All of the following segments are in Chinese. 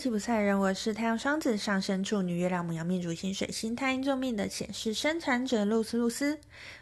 吉普赛人，我是太阳双子上升处女月亮母羊命主星水星太阴坐命的显示生产者露丝露丝。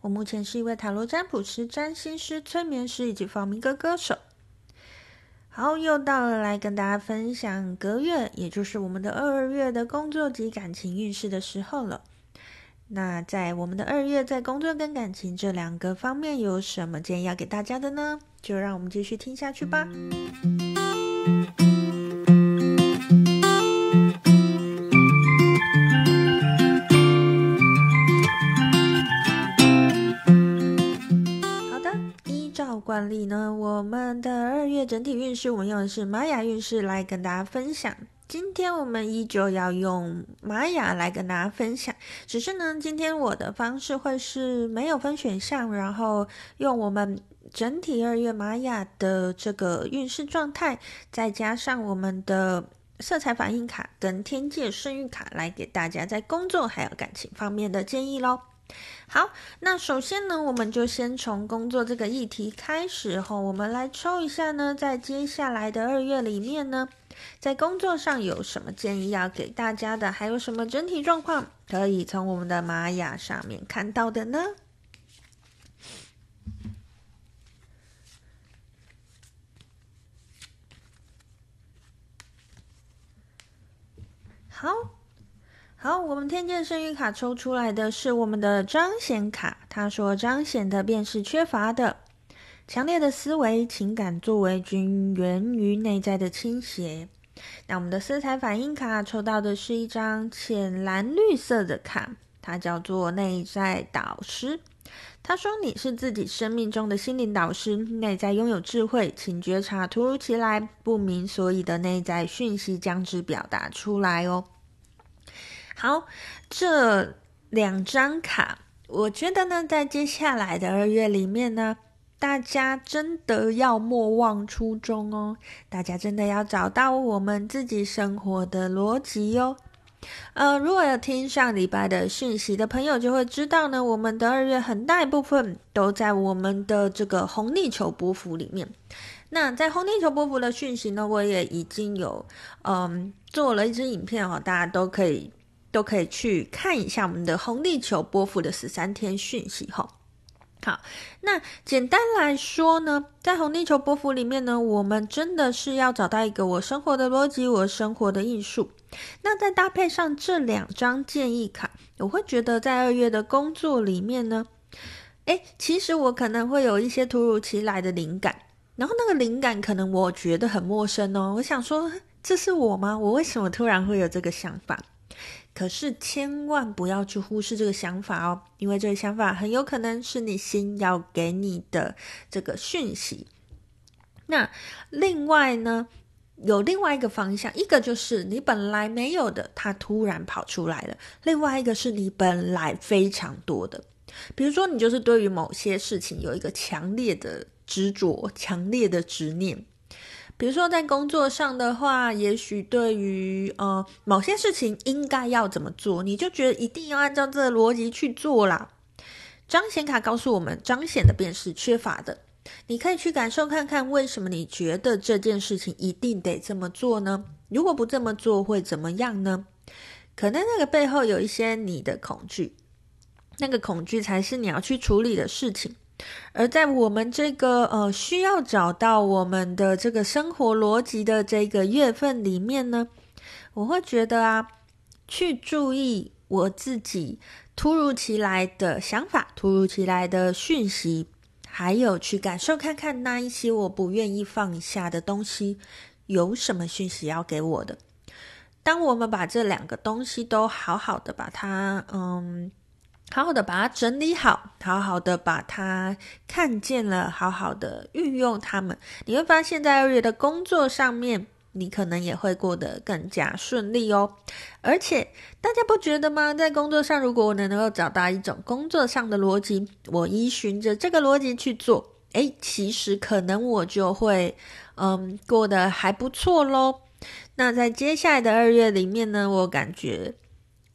我目前是一位塔罗占卜师、占星师、催眠师以及放民歌歌手。好，又到了来跟大家分享隔月，也就是我们的二月的工作及感情运势的时候了。那在我们的二月，在工作跟感情这两个方面有什么建议要给大家的呢？就让我们继续听下去吧。惯例呢，我们的二月整体运势，我们用的是玛雅运势来跟大家分享。今天我们依旧要用玛雅来跟大家分享，只是呢，今天我的方式会是没有分选项，然后用我们整体二月玛雅的这个运势状态，再加上我们的色彩反应卡跟天界圣諭卡，来给大家在工作还有感情方面的建议喽。好，那首先呢，我们就先从工作这个议题开始后，我们来抽一下呢，在接下来的二月里面呢，在工作上有什么建议要给大家的，还有什么整体状况可以从我们的玛雅上面看到的呢？好。好，我们天界圣諭卡抽出来的是我们的彰显卡。他说，彰显的便是缺乏的，强烈的思维、情感作为均源于内在的倾斜。那我们的色彩反应卡抽到的是一张浅蓝绿色的卡，它叫做内在导师。他说，你是自己生命中的心灵导师，内在拥有智慧，请觉察突如其来、不明所以的内在讯息，将之表达出来哦。好，这两张卡，我觉得呢，在接下来的二月里面呢，大家真的要莫忘初衷哦。大家真的要找到我们自己生活的逻辑哟。呃，如果有听上礼拜的讯息的朋友，就会知道呢，我们的二月很大一部分都在我们的这个红地球波幅里面。那在红地球波幅的讯息呢，我也已经有嗯做了一支影片哦，大家都可以。都可以去看一下我们的红地球波幅的十三天讯息哈。好，那简单来说呢，在红地球波幅里面呢，我们真的是要找到一个我生活的逻辑，我生活的艺术。那再搭配上这两张建议卡，我会觉得在二月的工作里面呢，诶，其实我可能会有一些突如其来的灵感，然后那个灵感可能我觉得很陌生哦。我想说，这是我吗？我为什么突然会有这个想法？可是千万不要去忽视这个想法哦，因为这个想法很有可能是你心要给你的这个讯息。那另外呢，有另外一个方向，一个就是你本来没有的，它突然跑出来了；另外一个是你本来非常多的，比如说你就是对于某些事情有一个强烈的执着、强烈的执念。比如说，在工作上的话，也许对于呃某些事情应该要怎么做，你就觉得一定要按照这个逻辑去做啦。彰显卡告诉我们，彰显的便是缺乏的。你可以去感受看看，为什么你觉得这件事情一定得这么做呢？如果不这么做会怎么样呢？可能那个背后有一些你的恐惧，那个恐惧才是你要去处理的事情。而在我们这个呃需要找到我们的这个生活逻辑的这个月份里面呢，我会觉得啊，去注意我自己突如其来的想法、突如其来的讯息，还有去感受看看那一些我不愿意放下的东西，有什么讯息要给我的。当我们把这两个东西都好好的把它嗯。好好的把它整理好，好好的把它看见了，好好的运用它们，你会发现在二月的工作上面，你可能也会过得更加顺利哦。而且大家不觉得吗？在工作上，如果我能能够找到一种工作上的逻辑，我依循着这个逻辑去做，诶，其实可能我就会嗯过得还不错喽。那在接下来的二月里面呢，我感觉。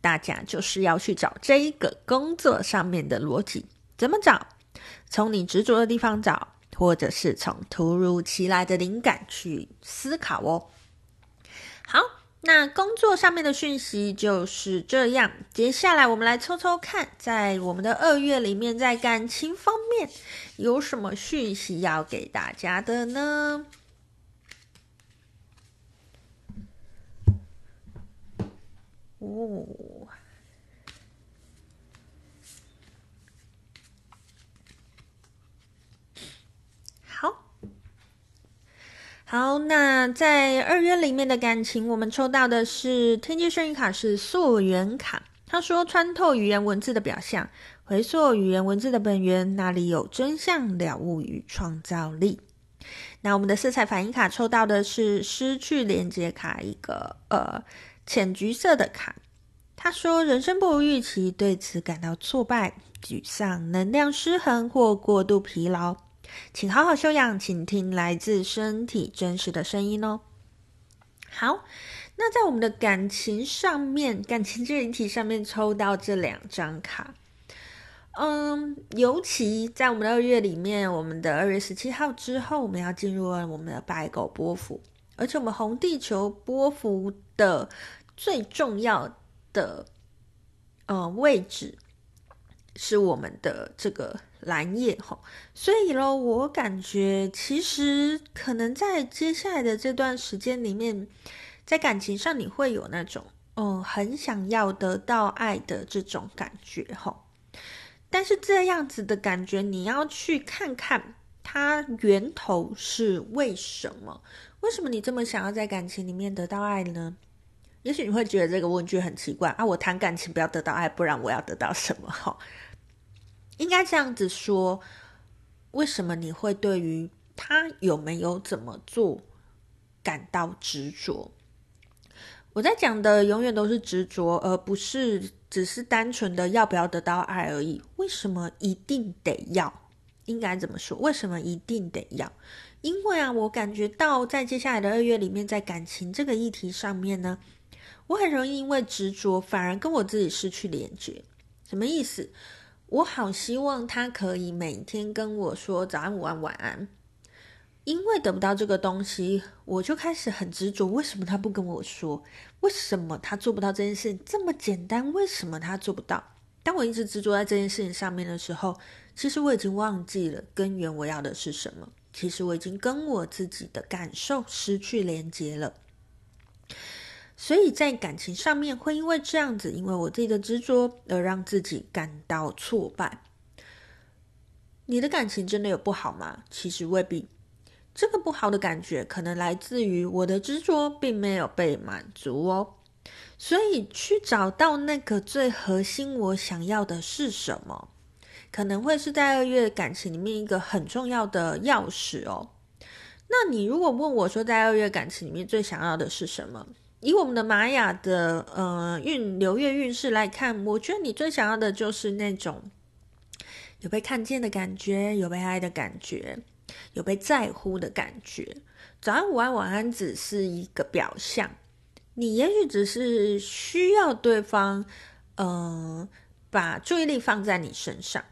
大家就是要去找这一个工作上面的逻辑，怎么找？从你执着的地方找，或者是从突如其来的灵感去思考哦。好，那工作上面的讯息就是这样。接下来我们来抽抽看，在我们的二月里面，在感情方面有什么讯息要给大家的呢？哦。好，好那在二月里面的感情，我们抽到的是天界圣諭卡是溯源卡。他说：“穿透语言文字的表象，回溯语言文字的本源，那里有真相、了悟与创造力。”那我们的色彩反应卡抽到的是失去连接卡，一个呃浅橘色的卡。他说：“人生不如预期，对此感到挫败、沮丧、能量失衡或过度疲劳。”请好好休养，请听来自身体真实的声音哦。好，那在我们的感情上面，感情这一题上面抽到这两张卡，嗯，尤其在我们的二月里面，我们的二月十七号之后，我们要进入了我们的白狗波幅，而且我们红地球波幅的最重要的呃位置是我们的这个。蓝夜吼，所以咯，我感觉其实可能在接下来的这段时间里面，在感情上你会有那种嗯，很想要得到爱的这种感觉吼。但是这样子的感觉，你要去看看它源头是为什么？为什么你这么想要在感情里面得到爱呢？也许你会觉得这个问句很奇怪啊，我谈感情不要得到爱，不然我要得到什么？吼。应该这样子说，为什么你会对于他有没有怎么做感到执着？我在讲的永远都是执着，而不是只是单纯的要不要得到爱而已。为什么一定得要？应该怎么说？为什么一定得要？因为啊，我感觉到在接下来的二月里面，在感情这个议题上面呢，我很容易因为执着，反而跟我自己失去连接。什么意思？我好希望他可以每天跟我说早安、午安、晚安，因为得不到这个东西，我就开始很执着。为什么他不跟我说？为什么他做不到这件事？这么简单，为什么他做不到？当我一直执着在这件事情上面的时候，其实我已经忘记了根源，我要的是什么。其实我已经跟我自己的感受失去连接了。所以在感情上面会因为这样子，因为我自己的执着而让自己感到挫败。你的感情真的有不好吗？其实未必。这个不好的感觉可能来自于我的执着并没有被满足哦。所以去找到那个最核心我想要的是什么，可能会是在二月感情里面一个很重要的钥匙哦。那你如果问我说，在二月感情里面最想要的是什么？以我们的玛雅的呃运流月运势来看，我觉得你最想要的就是那种有被看见的感觉，有被爱的感觉，有被在乎的感觉。早安、午安、晚安只是一个表象，你也许只是需要对方，嗯、呃，把注意力放在你身上。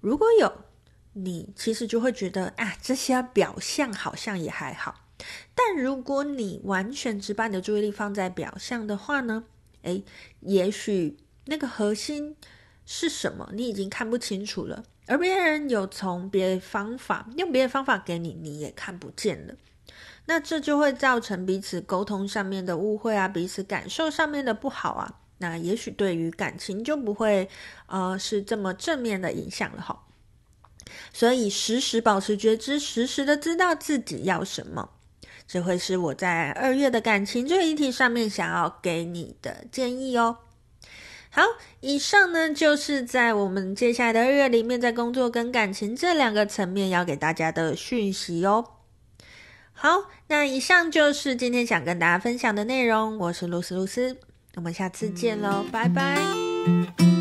如果有，你其实就会觉得啊，这些表象好像也还好。但如果你完全只把你的注意力放在表象的话呢？诶，也许那个核心是什么，你已经看不清楚了。而别人有从别的方法用别的方法给你，你也看不见了。那这就会造成彼此沟通上面的误会啊，彼此感受上面的不好啊。那也许对于感情就不会呃是这么正面的影响了哈。所以时时保持觉知，时时的知道自己要什么。这会是我在二月的感情这个议题上面想要给你的建议哦。好，以上呢就是在我们接下来的二月里面，在工作跟感情这两个层面要给大家的讯息哦。好，那以上就是今天想跟大家分享的内容。我是露丝露丝，我们下次见喽，拜拜。